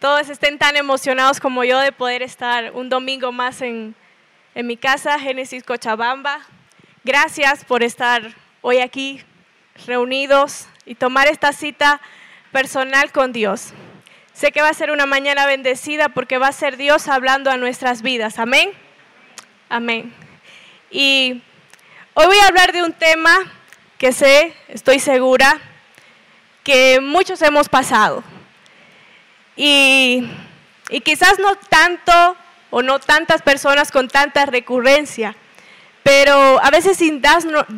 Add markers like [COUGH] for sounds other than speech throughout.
todos estén tan emocionados como yo de poder estar un domingo más en, en mi casa, Génesis Cochabamba. Gracias por estar hoy aquí reunidos y tomar esta cita personal con Dios. Sé que va a ser una mañana bendecida porque va a ser Dios hablando a nuestras vidas. Amén. Amén. Y hoy voy a hablar de un tema que sé, estoy segura, que muchos hemos pasado. Y, y quizás no tanto o no tantas personas con tanta recurrencia, pero a veces sin,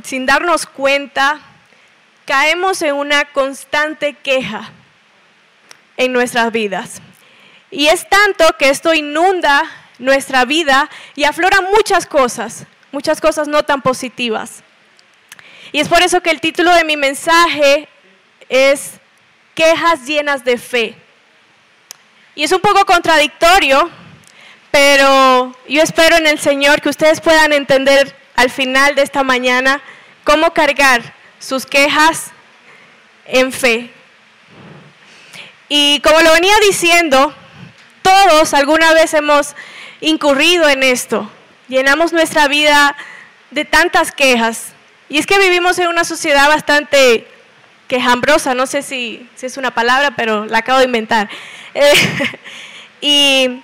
sin darnos cuenta caemos en una constante queja en nuestras vidas. Y es tanto que esto inunda nuestra vida y aflora muchas cosas, muchas cosas no tan positivas. Y es por eso que el título de mi mensaje es Quejas llenas de fe. Y es un poco contradictorio, pero yo espero en el Señor que ustedes puedan entender al final de esta mañana cómo cargar sus quejas en fe. Y como lo venía diciendo, todos alguna vez hemos incurrido en esto. Llenamos nuestra vida de tantas quejas. Y es que vivimos en una sociedad bastante quejambrosa, no sé si, es una palabra, pero la acabo de inventar. [LAUGHS] y,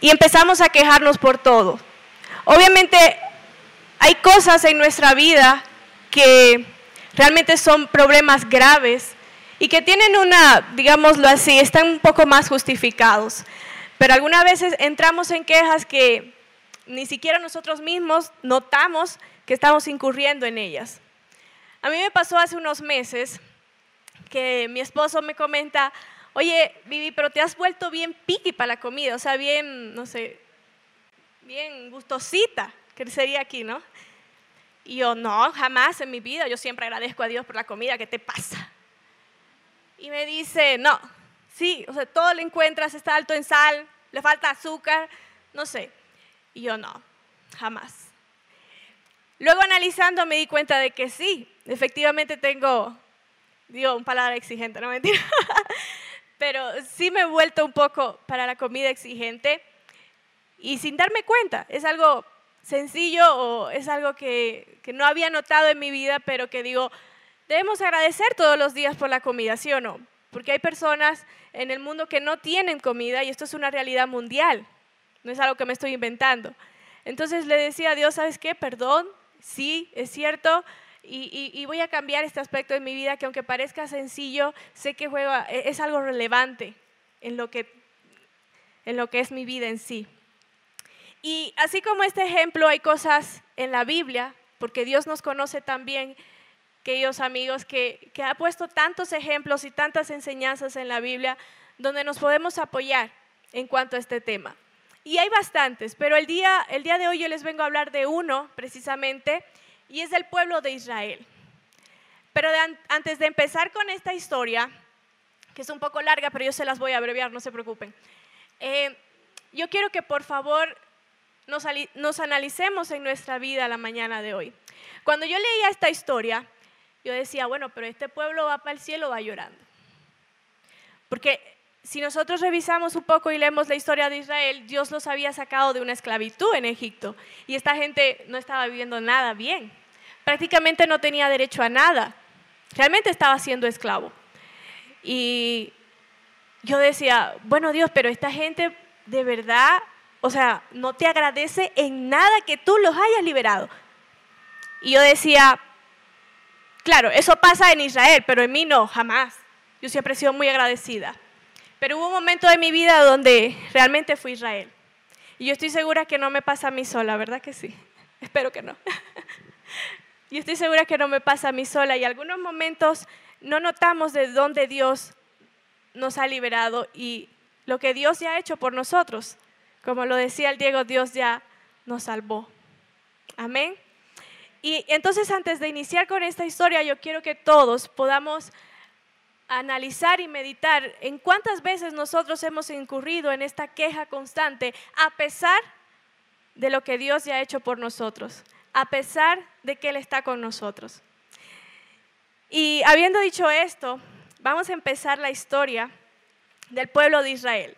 empezamos a quejarnos por todo. Obviamente hay cosas en nuestra vida que realmente son problemas graves y que tienen una, digámoslo así, están un poco más justificados. Pero algunas veces entramos en quejas que ni siquiera nosotros mismos notamos que estamos incurriendo en ellas. A mí me pasó hace unos meses que mi esposo me comenta, oye, Vivi, pero te has vuelto bien piqui para la comida, o sea, bien, no sé, bien gustosita, que sería aquí, ¿no? Y yo, no, jamás en mi vida, yo siempre agradezco a Dios por la comida, ¿qué te pasa? Y me dice, no, sí, o sea, todo lo encuentras, está alto en sal, le falta azúcar, no sé. Y yo, no, jamás. Luego analizando me di cuenta de que sí, efectivamente tengo, digo, un palabra exigente, no mentira, [LAUGHS] pero sí me he vuelto un poco para la comida exigente y sin darme cuenta, es algo sencillo o es algo que, que no había notado en mi vida, pero que digo, debemos agradecer todos los días por la comida, ¿sí o no? Porque hay personas en el mundo que no tienen comida y esto es una realidad mundial, no es algo que me estoy inventando. Entonces le decía a Dios, ¿sabes qué? Perdón, sí, es cierto, y, voy a cambiar este aspecto de mi vida que aunque parezca sencillo, sé que juega, e, es algo relevante en lo que, en lo que es mi vida en sí. Y así como este ejemplo, hay cosas en la Biblia, porque Dios nos conoce también aquellos amigos que, que ha puesto tantos ejemplos y tantas enseñanzas en la Biblia donde nos podemos apoyar en cuanto a este tema. Y hay bastantes, pero el día, el día de hoy yo les vengo a hablar de uno precisamente, y es del pueblo de Israel. Pero antes de empezar con esta historia, que es un poco larga, pero yo se las voy a abreviar, no se preocupen. Eh, yo quiero que por favor nos, nos analicemos en nuestra vida la mañana de hoy. Cuando yo leía esta historia, yo decía, bueno, pero este pueblo va para el cielo, va llorando. Porque si nosotros revisamos un poco y leemos la historia de Israel, Dios los había sacado de una esclavitud en Egipto y esta gente no estaba viviendo nada bien. Prácticamente no tenía derecho a nada. Realmente estaba siendo esclavo. Y yo decía, bueno Dios, pero esta gente de verdad, o sea, no te agradece en nada que tú los hayas liberado. Y yo decía, Claro, eso pasa en Israel, pero en mí no, jamás. Yo siempre he sido muy agradecida. Pero hubo un momento de mi vida donde realmente fui Israel. Y yo estoy segura que no me pasa a mí sola, ¿verdad que sí? [LAUGHS] Espero que no. [LAUGHS] yo estoy segura que no me pasa a mí sola y algunos momentos no notamos de dónde Dios nos ha liberado y lo que Dios ya ha hecho por nosotros Como lo decía el Diego, Dios ya nos salvó. Amén. Y entonces antes de iniciar con esta historia, yo quiero que todos podamos analizar y meditar en cuántas veces nosotros hemos incurrido en esta queja constante a pesar de lo que Dios ya ha hecho por nosotros, a pesar de que Él está con nosotros. Y habiendo dicho esto, vamos a empezar la historia del pueblo de Israel.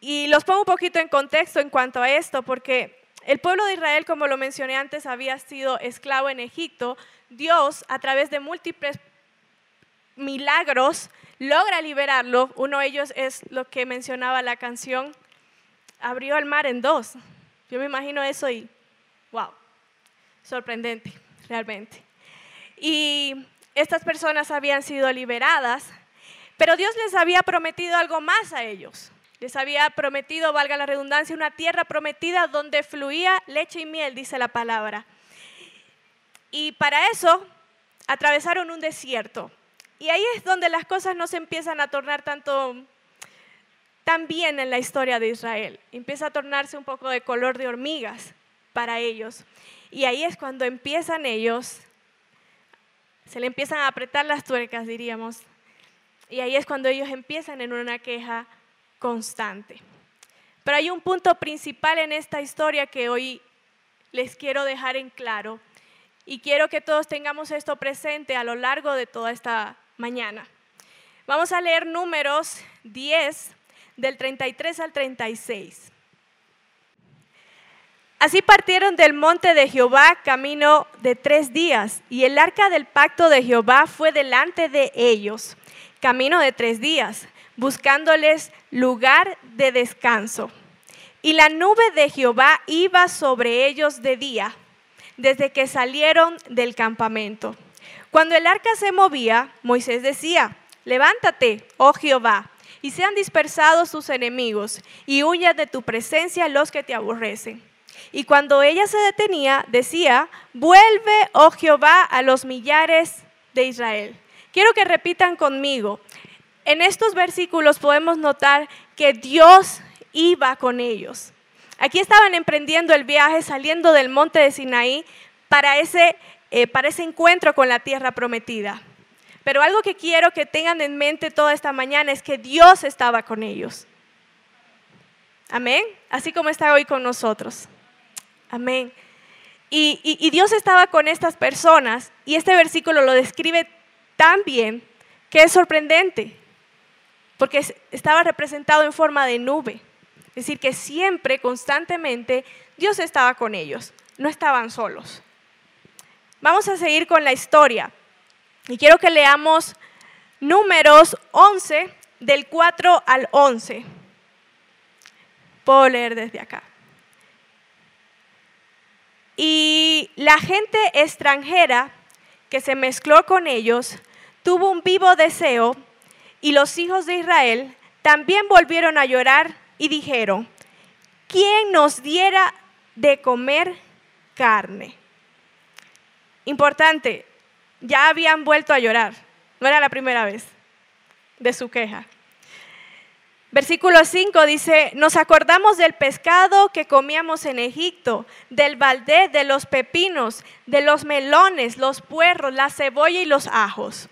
Y los pongo un poquito en contexto en cuanto a esto, porque el pueblo de Israel, como lo mencioné antes, había sido esclavo en Egipto. Dios, a través de múltiples milagros, logra liberarlo. Uno de ellos es lo que mencionaba la canción, abrió el mar en dos. Yo me imagino eso y, wow, sorprendente, realmente. Y estas personas habían sido liberadas, pero Dios les había prometido algo más a ellos. Les había prometido, valga la redundancia, una tierra prometida donde fluía leche y miel, dice la palabra. Y para eso atravesaron un desierto. Y ahí es donde las cosas no se empiezan a tornar tanto tan bien en la historia de Israel. Empieza a tornarse un poco de color de hormigas para ellos. Y ahí es cuando empiezan ellos, se le empiezan a apretar las tuercas, diríamos. Y ahí es cuando ellos empiezan en una queja constante. Pero hay un punto principal en esta historia que hoy les quiero dejar en claro. Y quiero que todos tengamos esto presente a lo largo de toda esta mañana. Vamos a leer números 10 del 33 al 36. Así partieron del monte de Jehová camino de tres días, y el arca del pacto de Jehová fue delante de ellos, camino de tres días, buscándoles lugar de descanso. Y la nube de Jehová iba sobre ellos de día, desde que salieron del campamento. Cuando el arca se movía, Moisés decía, levántate, oh Jehová, y sean dispersados tus enemigos, y huya de tu presencia los que te aborrecen. Y cuando ella se detenía, decía, vuelve, oh Jehová, a los millares de Israel. Quiero que repitan conmigo. En estos versículos podemos notar que Dios iba con ellos. Aquí estaban emprendiendo el viaje saliendo del monte de Sinaí para ese eh, para ese encuentro con la tierra prometida. Pero algo que quiero que tengan en mente toda esta mañana es que Dios estaba con ellos. Amén. Así como está hoy con nosotros. Amén. Y, Dios estaba con estas personas y este versículo lo describe tan bien que es sorprendente, porque estaba representado en forma de nube. Es decir, que siempre, constantemente, Dios estaba con ellos, no estaban solos. Vamos a seguir con la historia. Y quiero que leamos números 11, del 4 al 11. Puedo leer desde acá. Y la gente extranjera que se mezcló con ellos tuvo un vivo deseo y los hijos de Israel también volvieron a llorar y dijeron, ¿quién nos diera de comer carne? Importante, ya habían vuelto a llorar, no era la primera vez de su queja. Versículo 5 dice, nos acordamos del pescado que comíamos en Egipto, del baldé, de los pepinos, de los melones, los puerros, la cebolla y los ajos.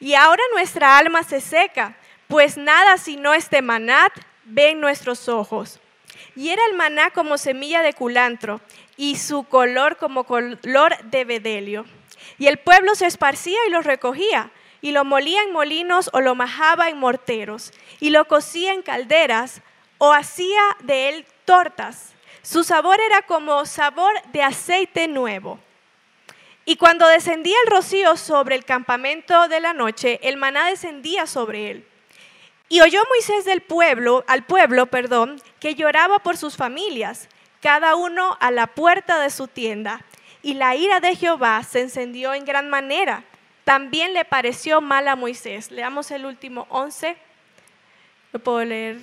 Y ahora nuestra alma se seca, pues nada sino este manat ven nuestros ojos. Y era el maná como semilla de culantro y su color como color de bedelio. Y el pueblo se esparcía y lo recogía, y lo molía en molinos o lo majaba en morteros, y lo cocía en calderas o hacía de él tortas. Su sabor era como sabor de aceite nuevo. Y cuando descendía el rocío sobre el campamento de la noche, el maná descendía sobre él. Y oyó Moisés del pueblo, al pueblo, perdón, que lloraba por sus familias cada uno a la puerta de su tienda. Y la ira de Jehová se encendió en gran manera. También le pareció mal a Moisés. Leamos el último 11. Lo puedo leer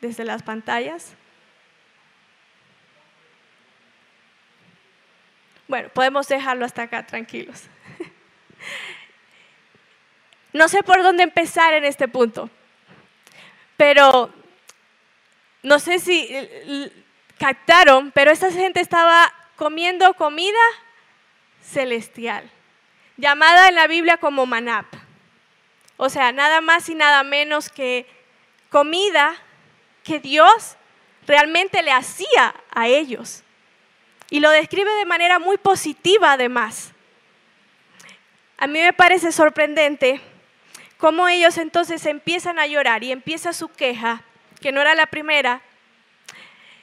desde las pantallas. Bueno, podemos dejarlo hasta acá tranquilos. [LAUGHS] No sé por dónde empezar en este punto, pero no sé si captaron, pero esta gente estaba comiendo comida celestial, llamada en la Biblia como manap. O sea, nada más y nada menos que comida que Dios realmente le hacía a ellos. Y lo describe de manera muy positiva además. A mí me parece sorprendente cómo ellos entonces empiezan a llorar y empieza su queja, que no era la primera,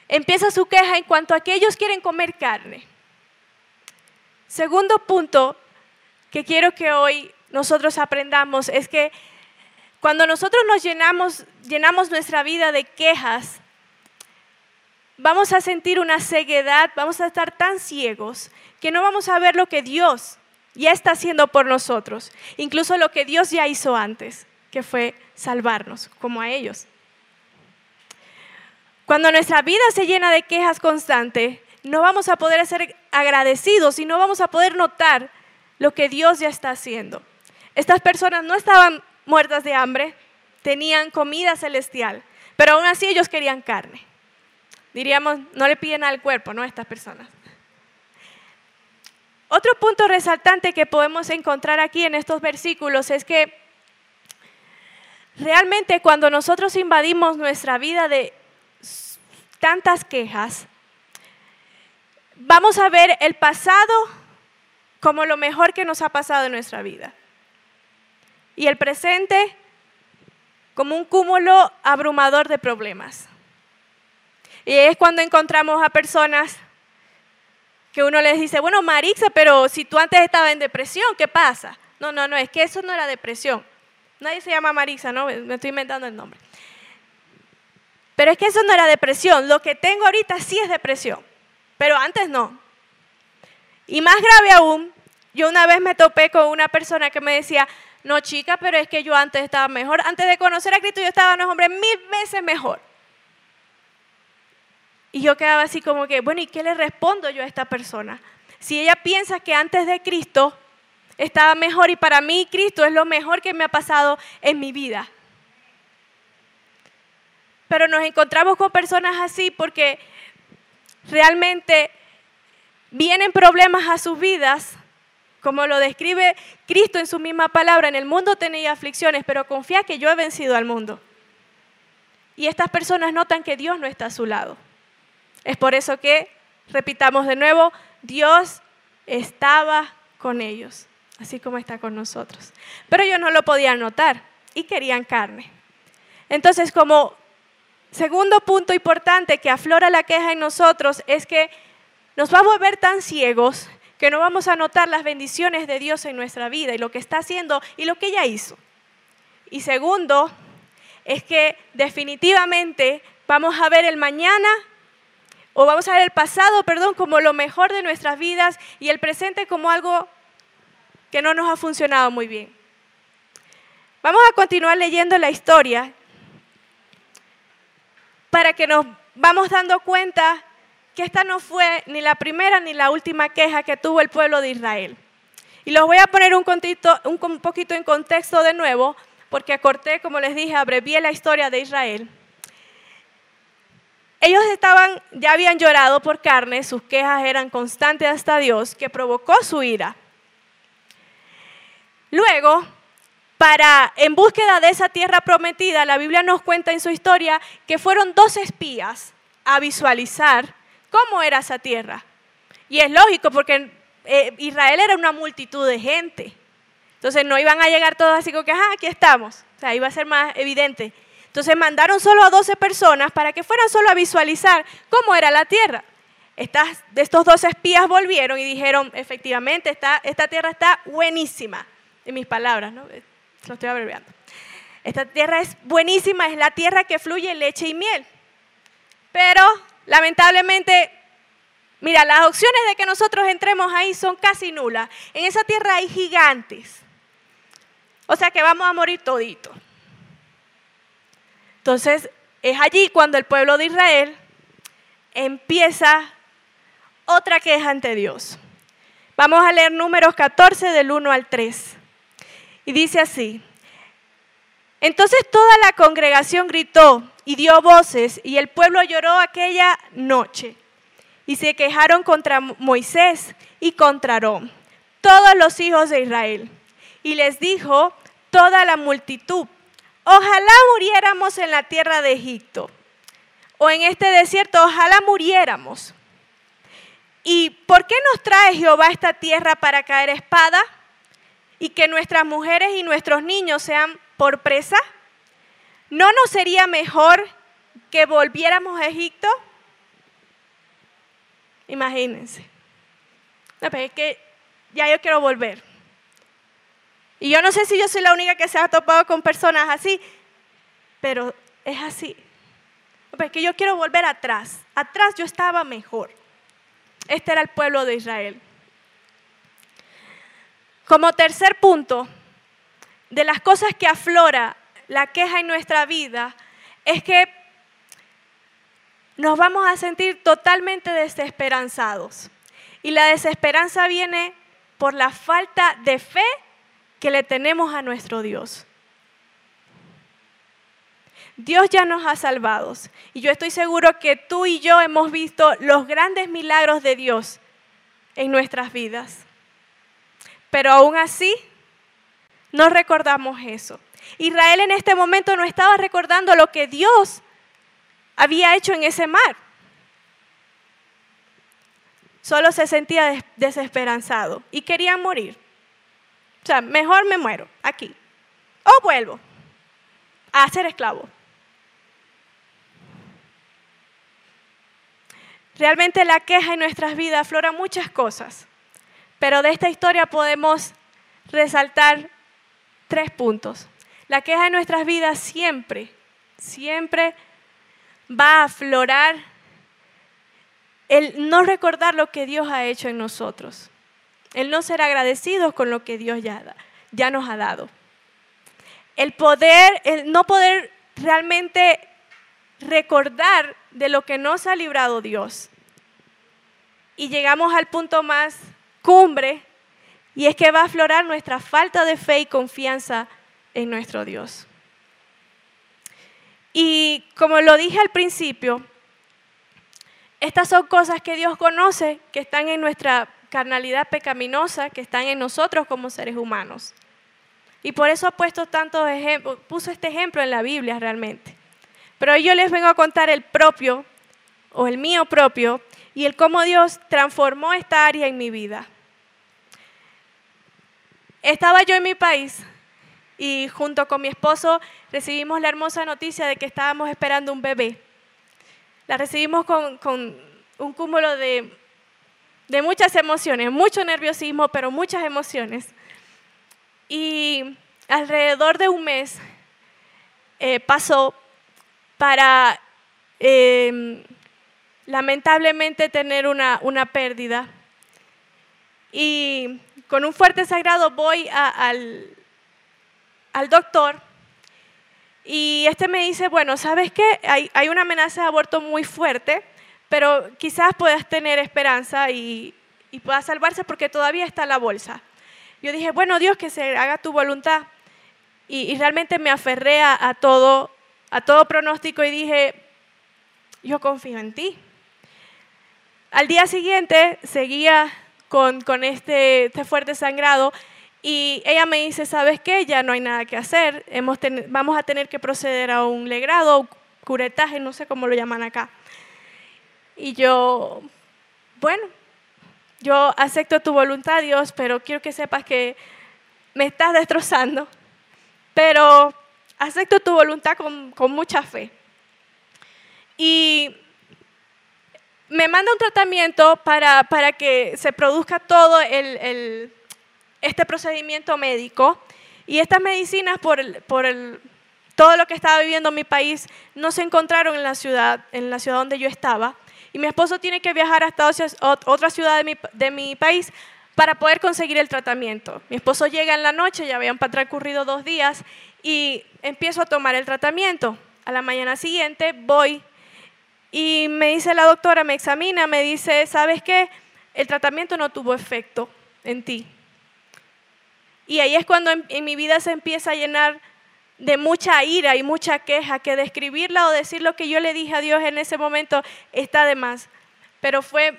empieza su queja en cuanto a que ellos quieren comer carne. Segundo punto que quiero que hoy nosotros aprendamos es que cuando nosotros nos llenamos, llenamos nuestra vida de quejas, vamos a sentir una ceguedad, vamos a estar tan ciegos que no vamos a ver lo que Dios ya está haciendo por nosotros, incluso lo que Dios ya hizo antes, que fue salvarnos, como a ellos. Cuando nuestra vida se llena de quejas constantes, no vamos a poder ser agradecidos y no vamos a poder notar lo que Dios ya está haciendo. Estas personas no estaban muertas de hambre, tenían comida celestial, pero aún así ellos querían carne. Diríamos, no le piden al cuerpo, ¿no? A estas personas. Otro punto resaltante que podemos encontrar aquí en estos versículos es que realmente cuando nosotros invadimos nuestra vida de tantas quejas, vamos a ver el pasado como lo mejor que nos ha pasado en nuestra vida. Y el presente como un cúmulo abrumador de problemas. Y es cuando encontramos a personas que uno les dice, bueno, Marixa, pero si tú antes estabas en depresión, ¿qué pasa? No, no, no, es que eso no era depresión. Nadie se llama Marixa, ¿no? Me estoy inventando el nombre. Pero es que eso no era depresión. Lo que tengo ahorita sí es depresión, pero antes no. Y más grave aún, yo una vez me topé con una persona que me decía, no chica, pero es que yo antes estaba mejor. Antes de conocer a Cristo yo estaba, no hombre, mil veces mejor. Y yo quedaba así como que, bueno, ¿y qué le respondo yo a esta persona? Si ella piensa que antes de Cristo estaba mejor y para mí Cristo es lo mejor que me ha pasado en mi vida. Pero nos encontramos con personas así porque realmente vienen problemas a sus vidas, como lo describe Cristo en su misma palabra, en el mundo tenía aflicciones, pero confía que yo he vencido al mundo. Y estas personas notan que Dios no está a su lado. Es por eso que, repitamos de nuevo, Dios estaba con ellos, así como está con nosotros. Pero ellos no lo podían notar y querían carne. Entonces, como segundo punto importante que aflora la queja en nosotros es que nos va a volver tan ciegos que no vamos a notar las bendiciones de Dios en nuestra vida y lo que está haciendo y lo que ya hizo. Y segundo, es que definitivamente vamos a ver el mañana o vamos a ver el pasado, perdón, como lo mejor de nuestras vidas y el presente como algo que no nos ha funcionado muy bien. Vamos a continuar leyendo la historia para que nos vamos dando cuenta que esta no fue ni la primera ni la última queja que tuvo el pueblo de Israel. Y los voy a poner un, poquito en contexto de nuevo, porque acorté, como les dije, abrevié la historia de Israel. Ellos estaban, ya habían llorado por carne, sus quejas eran constantes hasta Dios, que provocó su ira. Luego, para en búsqueda de esa tierra prometida, la Biblia nos cuenta en su historia que fueron dos espías a visualizar cómo era esa tierra. Y es lógico porque eh, Israel era una multitud de gente. Entonces no iban a llegar todos así como que, ah, aquí estamos. O sea, iba a ser más evidente. Entonces mandaron solo a 12 personas para que fueran solo a visualizar cómo era la tierra. Estas, estos dos espías volvieron y dijeron, efectivamente, esta, esta tierra está buenísima. En mis palabras, ¿no? Eh, lo estoy abreviando. Esta tierra es buenísima, es la tierra que fluye leche y miel. Pero, lamentablemente, mira, las opciones de que nosotros entremos ahí son casi nulas. En esa tierra hay gigantes. O sea que vamos a morir toditos. Entonces, es allí cuando el pueblo de Israel empieza otra queja ante Dios. Vamos a leer números 14 del 1 al 3. Y dice así, entonces toda la congregación gritó, y dio voces, y el pueblo lloró aquella noche. Y se quejaron contra Moisés y contra Aarón, todos los hijos de Israel. Y les dijo toda la multitud, ojalá muriéramos en la tierra de Egipto, o en este desierto, ojalá muriéramos. ¿Y por qué nos trae Jehová esta tierra para caer espada? Y que nuestras mujeres y nuestros niños sean por presa. ¿No nos sería mejor que volviéramos a Egipto? Imagínense. No, es que ya yo quiero volver. Y yo no sé si yo soy la única que se ha topado con personas así, pero es así. Es que yo quiero volver atrás. Atrás yo estaba mejor. Este era el pueblo de Israel. Como tercer punto, de las cosas que aflora la queja en nuestra vida, es que nos vamos a sentir totalmente desesperanzados. Y la desesperanza viene por la falta de fe que le tenemos a nuestro Dios. Dios ya nos ha salvado. Y yo estoy seguro que tú y yo hemos visto los grandes milagros de Dios en nuestras vidas. Pero aún así, no recordamos eso. Israel en este momento no estaba recordando lo que Dios había hecho en ese mar. Solo se sentía desesperanzado y quería morir. O sea, mejor me muero aquí. O vuelvo a ser esclavo. Realmente la queja en nuestras vidas aflora muchas cosas, pero de esta historia podemos resaltar tres puntos. La queja en nuestras vidas siempre, siempre va a aflorar el no recordar lo que Dios ha hecho en nosotros, el no ser agradecidos con lo que Dios ya, ya nos ha dado. El poder, el no poder realmente recordar de lo que nos ha librado Dios. Y llegamos al punto más cumbre, y es que va a aflorar nuestra falta de fe y confianza en nuestro Dios. Y como lo dije al principio, estas son cosas que Dios conoce, que están en nuestra carnalidad pecaminosa, que están en nosotros como seres humanos. Y por eso ha puesto tantos ejemplos, puso este ejemplo en la Biblia realmente. Pero yo les vengo a contar el propio, o el mío propio, y el cómo Dios transformó esta área en mi vida. Estaba yo en mi país y junto con mi esposo recibimos la hermosa noticia de que estábamos esperando un bebé. La recibimos con, un cúmulo de, muchas emociones, mucho nerviosismo, pero muchas emociones. Y alrededor de un mes eh, pasó para em, lamentablemente tener una, pérdida. Y con un fuerte sagrado voy al, al doctor y este me dice, bueno, ¿sabes qué? Hay, hay, una amenaza de aborto muy fuerte, pero quizás puedas tener esperanza y, y puedas salvarse porque todavía está la bolsa. Yo dije, bueno, Dios, que se haga tu voluntad. Y, realmente me aferré a, todo, a todo pronóstico y dije, yo confío en ti. Al día siguiente seguía con, con este, este fuerte sangrado y ella me dice, ¿sabes qué? Ya no hay nada que hacer, Hemos vamos a tener que proceder a un legrado, curetaje, no sé cómo lo llaman acá. Y yo, bueno, yo acepto tu voluntad, Dios, pero quiero que sepas que me estás destrozando. Pero acepto tu voluntad con, mucha fe. Y me manda un tratamiento para, para que se produzca todo el este procedimiento médico y estas medicinas por, por el, todo lo que estaba viviendo en mi país no se encontraron en la ciudad, en la ciudad donde yo estaba. Y mi esposo tiene que viajar hasta otra ciudad de mi, de mi país para poder conseguir el tratamiento. Mi esposo llega en la noche, ya habían transcurrido dos días, y empiezo a tomar el tratamiento. A la mañana siguiente voy y me dice la doctora, me examina, me dice, ¿sabes qué? El tratamiento no tuvo efecto en ti. Y ahí es cuando en, mi vida se empieza a llenar de mucha ira y mucha queja que describirla o decir lo que yo le dije a Dios en ese momento está de más. Pero fue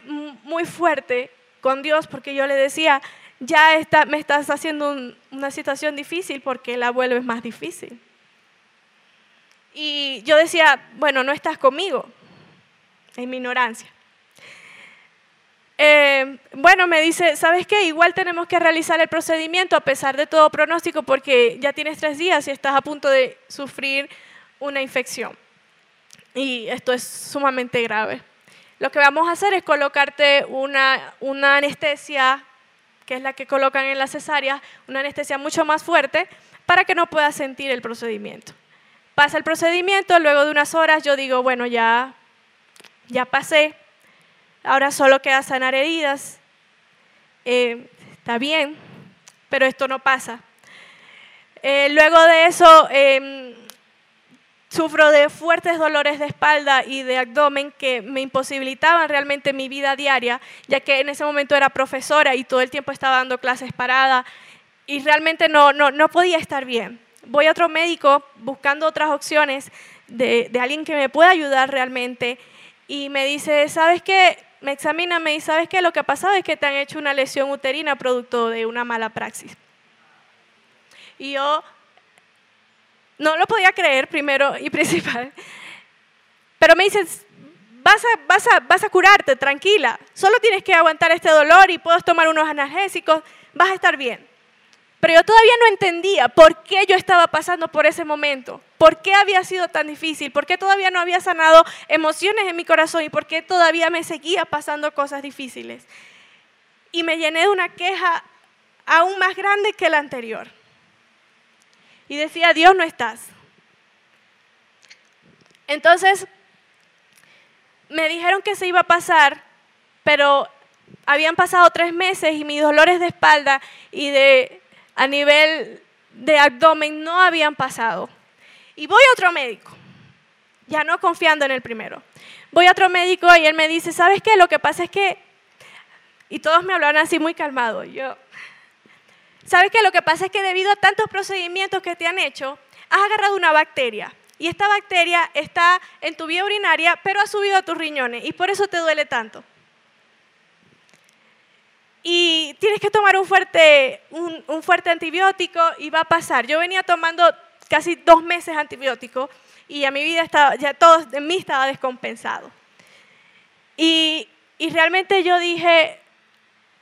muy fuerte con Dios porque yo le decía, ya me estás haciendo una situación difícil porque la vuelves más difícil. Y yo decía, bueno, no estás conmigo, en mi ignorancia. Eh, bueno, me dice, ¿sabes qué? Igual tenemos que realizar el procedimiento a pesar de todo pronóstico porque ya tienes tres días y estás a punto de sufrir una infección. Y esto es sumamente grave. Lo que vamos a hacer es colocarte una, una anestesia, que es la que colocan en la cesárea, una anestesia mucho más fuerte para que no puedas sentir el procedimiento. Pasa el procedimiento, luego de unas horas yo digo, bueno, ya, ya pasé, ahora solo queda sanar heridas. Eh, está bien, pero esto no pasa. Eh, luego de eso, em, sufro de fuertes dolores de espalda y de abdomen que me imposibilitaban realmente mi vida diaria, ya que en ese momento era profesora y todo el tiempo estaba dando clases parada y realmente no, no, no podía estar bien. Voy a otro médico buscando otras opciones de, de alguien que me pueda ayudar realmente y me dice, ¿sabes qué? Me examina, me dice, ¿sabes qué? Lo que ha pasado es que te han hecho una lesión uterina producto de una mala praxis. Y yo no lo podía creer, primero y [LAUGHS] principal. Pero me dice, vas a, vas, a, vas a curarte, tranquila. Solo tienes que aguantar este dolor y puedes tomar unos analgésicos, vas a estar bien. Pero yo todavía no entendía por qué yo estaba pasando por ese momento, por qué había sido tan difícil, por qué todavía no había sanado emociones en mi corazón y por qué todavía me seguía pasando cosas difíciles. Y me llené de una queja aún más grande que la anterior. Y decía, Dios no estás. Entonces, me dijeron que se iba a pasar, pero habían pasado tres meses y mis dolores de espalda y de a nivel de abdomen no habían pasado. Y voy a otro médico, ya no confiando en el primero. Voy a otro médico y él me dice, ¿sabes qué? Lo que pasa es que, y todos me hablaron así muy calmado, yo, ¿sabes qué? Lo que pasa es que debido a tantos procedimientos que te han hecho, has agarrado una bacteria. Y esta bacteria está en tu vía urinaria, pero ha subido a tus riñones y por eso te duele tanto y tienes que tomar un fuerte, un, fuerte antibiótico y va a pasar. Yo venía tomando casi dos meses antibiótico y a mi vida estaba, ya todo en mí estaba descompensado. Y, y realmente yo dije,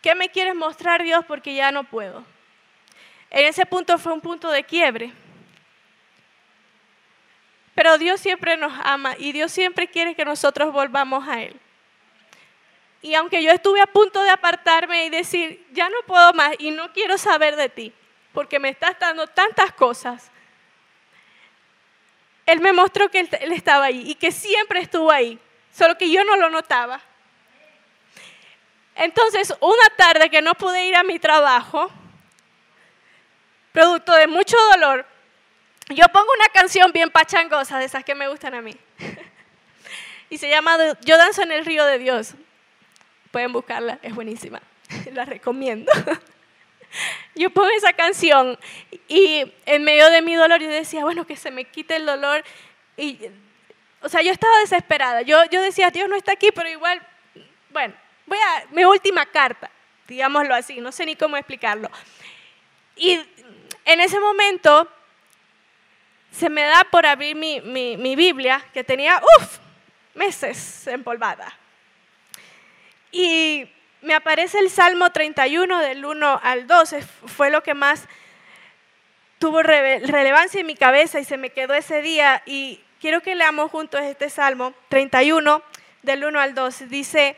¿qué me quieres mostrar Dios? Porque ya no puedo. En ese punto fue un punto de quiebre. Pero Dios siempre nos ama y Dios siempre quiere que nosotros volvamos a Él. Y aunque yo estuve a punto de apartarme y decir, ya no puedo más y no quiero saber de ti, porque me estás dando tantas cosas, Él me mostró que Él estaba ahí y que siempre estuvo ahí, solo que yo no lo notaba. Entonces, una tarde que no pude ir a mi trabajo, producto de mucho dolor, yo pongo una canción bien pachangosa, de esas que me gustan a mí. [LAUGHS] y se llama Yo danzo en el río de Dios. Pueden buscarla, es buenísima. [LAUGHS] La recomiendo. [LAUGHS] Yo pongo esa canción y en medio de mi dolor yo decía, bueno, que se me quite el dolor. Y, o sea, yo estaba desesperada. Yo, yo decía, Dios no está aquí, pero igual, bueno, voy a mi última carta, digámoslo así, no sé ni cómo explicarlo. Y en ese momento se me da por abrir mi, mi, mi Biblia, que tenía, uff, meses empolvada. Y me aparece el Salmo 31 del 1 al 12, fue lo que más tuvo relevancia en mi cabeza y se me quedó ese día. Y quiero que leamos juntos este Salmo 31 del 1 al 12. Dice,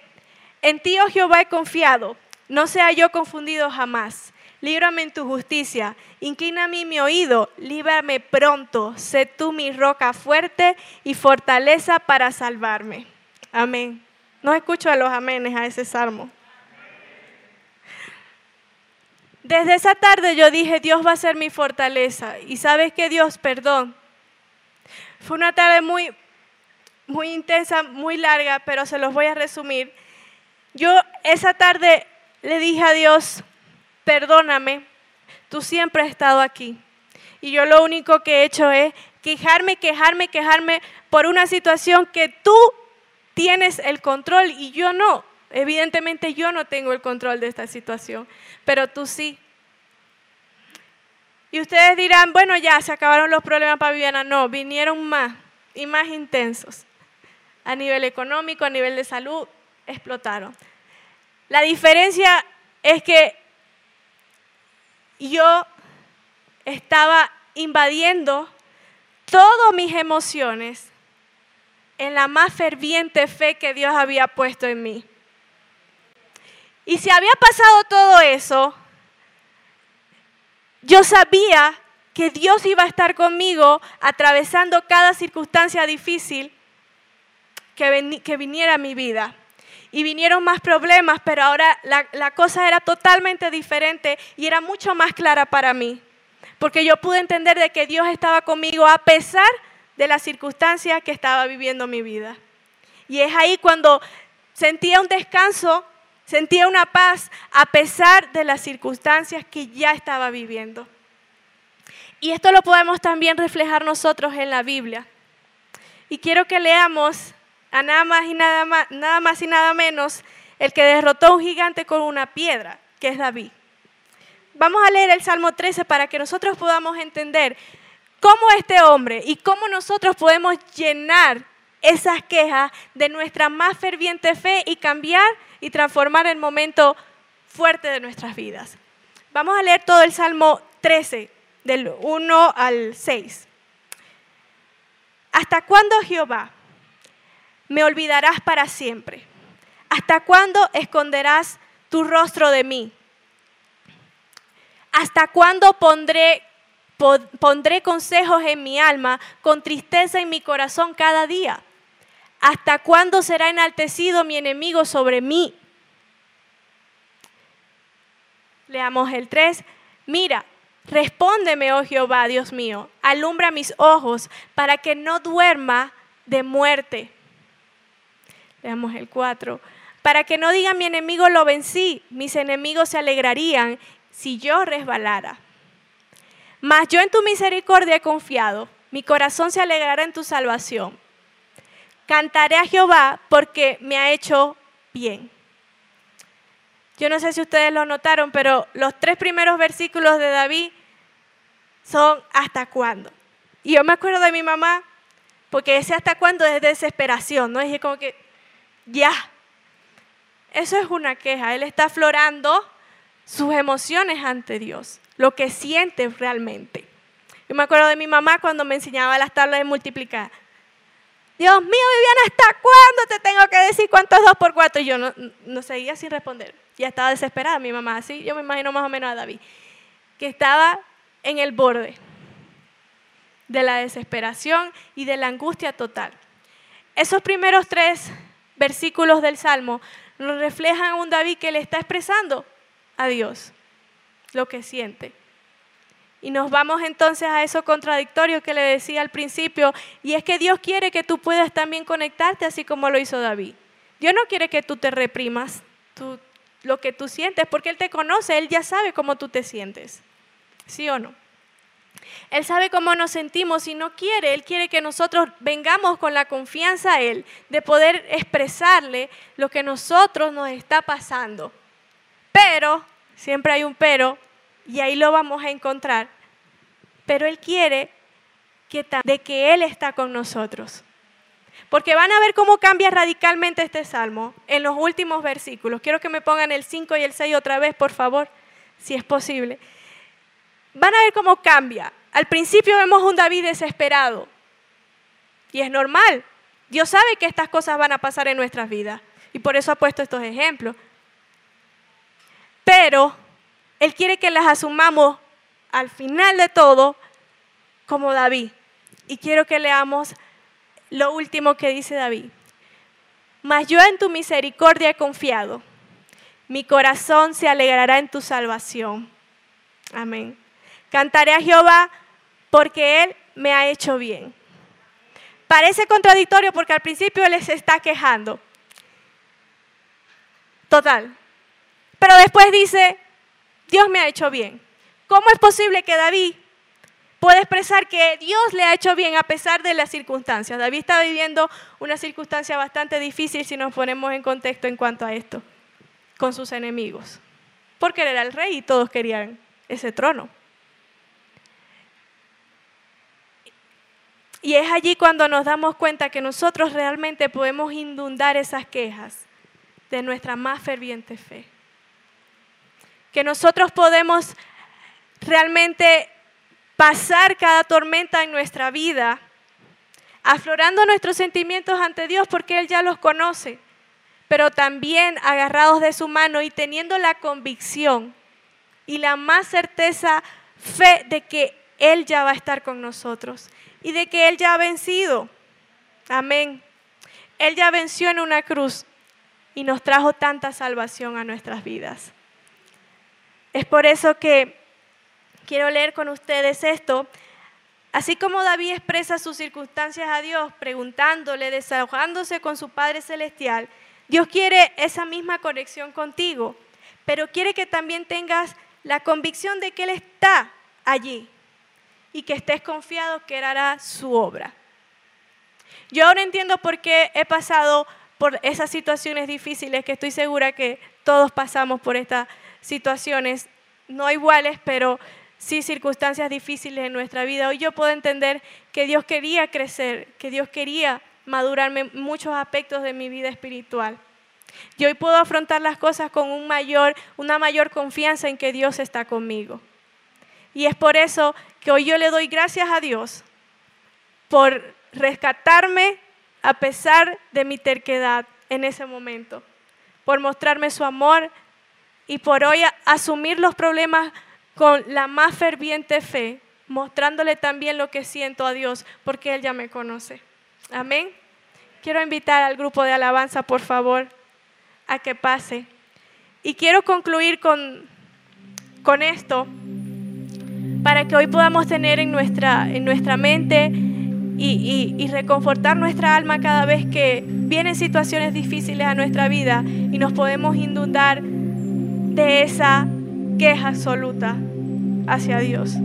en ti, oh Jehová, he confiado, no sea yo confundido jamás. Líbrame en tu justicia, inclina a mí mi oído, líbrame pronto, sé tú mi roca fuerte y fortaleza para salvarme. Amén. No escucho a los amenes a ese salmo. Desde esa tarde yo dije, Dios va a ser mi fortaleza. Y sabes que Dios, perdón. Fue una tarde muy, muy intensa, muy larga, pero se los voy a resumir. Yo esa tarde le dije a Dios, perdóname, tú siempre has estado aquí. y yo lo único que he hecho es quejarme, quejarme, quejarme por una situación que tú tienes el control y yo no. Evidentemente yo no tengo el control de esta situación, pero tú sí. Y ustedes dirán, bueno, ya se acabaron los problemas para Viviana. No, vinieron más y más intensos. A nivel económico, a nivel de salud, explotaron. La diferencia es que yo estaba invadiendo todas mis emociones en la más ferviente fe que Dios había puesto en mí. Y si había pasado todo eso, yo sabía que Dios iba a estar conmigo atravesando cada circunstancia difícil que, viniera a mi vida. Y vinieron más problemas, pero ahora la, la cosa era totalmente diferente y era mucho más clara para mí. Porque yo pude entender de que Dios estaba conmigo a pesar de las circunstancias que estaba viviendo mi vida. Y es ahí cuando sentía un descanso, sentía una paz a pesar de las circunstancias que ya estaba viviendo. Y esto lo podemos también reflejar nosotros en la Biblia. Y quiero que leamos a nada más y nada más, nada más y nada menos el que derrotó a un gigante con una piedra, que es David. Vamos a leer el Salmo 13 para que nosotros podamos entender cómo este hombre y cómo nosotros podemos llenar esas quejas de nuestra más ferviente fe y cambiar y transformar el momento fuerte de nuestras vidas. Vamos a leer todo el Salmo 13, del 1 al 6. ¿Hasta cuándo, Jehová, me olvidarás para siempre? ¿Hasta cuándo esconderás tu rostro de mí? ¿Hasta cuándo pondré, pondré consejos en mi alma con tristeza en mi corazón cada día? ¿Hasta cuándo será enaltecido mi enemigo sobre mí? Leamos el 3. Mira, respóndeme, oh Jehová, Dios mío, alumbra mis ojos para que no duerma de muerte. Leamos el 4. Para que no diga mi enemigo lo vencí, mis enemigos se alegrarían si yo resbalara. Mas yo en tu misericordia he confiado, mi corazón se alegrará en tu salvación. Cantaré a Jehová porque me ha hecho bien. Yo no sé si ustedes lo notaron, pero los tres primeros versículos de David son hasta cuándo. Y yo me acuerdo de mi mamá, porque ese hasta cuándo es desesperación, ¿no? Es como que, ya. Eso es una queja. Él está aflorando sus emociones ante Dios, lo que siente realmente. Yo me acuerdo de mi mamá cuando me enseñaba las tablas de multiplicar. Dios mío, Viviana, ¿hasta cuándo te tengo que decir cuánto es dos por cuatro? Y yo no, no seguía sin responder. Ya estaba desesperada mi mamá, así yo me imagino más o menos a David, que estaba en el borde de la desesperación y de la angustia total. Esos primeros tres versículos del Salmo nos reflejan a un David que le está expresando a Dios lo que siente. Y nos vamos entonces a eso contradictorio que le decía al principio, y es que Dios quiere que tú puedas también conectarte así como lo hizo David. Dios no quiere que tú te reprimas lo que tú sientes, porque Él te conoce, Él ya sabe cómo tú te sientes. ¿Sí o no? Él sabe cómo nos sentimos y no quiere, Él quiere que nosotros vengamos con la confianza a Él de poder expresarle lo que nosotros nos está pasando. Pero, siempre hay un pero, y ahí lo vamos a encontrar. Pero Él quiere que, de que Él está con nosotros. Porque van a ver cómo cambia radicalmente este salmo en los últimos versículos. Quiero que me pongan el 5 y el 6 otra vez, por favor, si es posible. Van a ver cómo cambia. Al principio vemos un David desesperado. Y es normal. Dios sabe que estas cosas van a pasar en nuestras vidas. Y por eso ha puesto estos ejemplos pero Él quiere que las asumamos al final de todo como David. Y quiero que leamos lo último que dice David. Mas yo en tu misericordia he confiado. Mi corazón se alegrará en tu salvación. Amén. Cantaré a Jehová porque Él me ha hecho bien. Parece contradictorio porque al principio Él se está quejando. Total, pero después dice, Dios me ha hecho bien. ¿Cómo es posible que David puede expresar que Dios le ha hecho bien a pesar de las circunstancias. David está viviendo una circunstancia bastante difícil si nos ponemos en contexto en cuanto a esto, con sus enemigos, porque él era el rey y todos querían ese trono. Y es allí cuando nos damos cuenta que nosotros realmente podemos inundar esas quejas de nuestra más ferviente fe. Que nosotros podemos realmente pasar cada tormenta en nuestra vida, aflorando nuestros sentimientos ante Dios porque Él ya los conoce, pero también agarrados de su mano y teniendo la convicción y la más certeza fe de que Él ya va a estar con nosotros y de que Él ya ha vencido. Amén. Él ya venció en una cruz y nos trajo tanta salvación a nuestras vidas. Es por eso que quiero leer con ustedes esto. Así como David expresa sus circunstancias a Dios, preguntándole, desahogándose con su Padre Celestial, Dios quiere esa misma conexión contigo, pero quiere que también tengas la convicción de que Él está allí y que estés confiado que hará su obra. Yo ahora entiendo por qué he pasado por esas situaciones difíciles, que estoy segura que todos pasamos por estas situaciones, no iguales, pero sí circunstancias difíciles en nuestra vida. Hoy yo puedo entender que Dios quería crecer, que Dios quería madurarme muchos aspectos de mi vida espiritual. Y hoy puedo afrontar las cosas con un mayor, una mayor confianza en que Dios está conmigo. Y es por eso que hoy yo le doy gracias a Dios por rescatarme a pesar de mi terquedad en ese momento, por mostrarme su amor y por hoy asumir los problemas con la más ferviente fe, mostrándole también lo que siento a Dios, porque Él ya me conoce. Amén. Quiero invitar al grupo de alabanza, por favor, a que pase. Y quiero concluir con, con esto, para que hoy podamos tener en nuestra, en nuestra mente y, y, reconfortar nuestra alma cada vez que vienen situaciones difíciles a nuestra vida y nos podemos inundar de esa queja absoluta hacia Dios.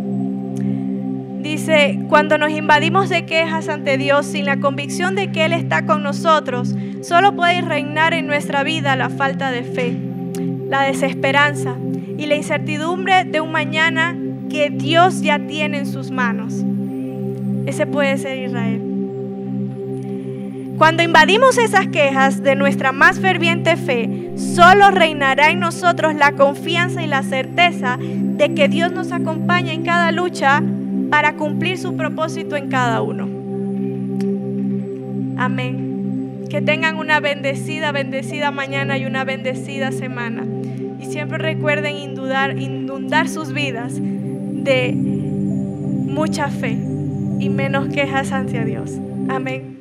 Dice, cuando nos invadimos de quejas ante Dios sin la convicción de que Él está con nosotros, solo puede reinar en nuestra vida la falta de fe, la desesperanza y la incertidumbre de un mañana que Dios ya tiene en sus manos. Ese puede ser Israel. Cuando invadimos esas quejas de nuestra más ferviente fe, solo reinará en nosotros la confianza y la certeza de que Dios nos acompaña en cada lucha para cumplir su propósito en cada uno. Amén. Que tengan una bendecida, bendecida mañana y una bendecida semana. Y siempre recuerden inundar, inundar sus vidas de mucha fe y menos quejas hacia Dios. Amén.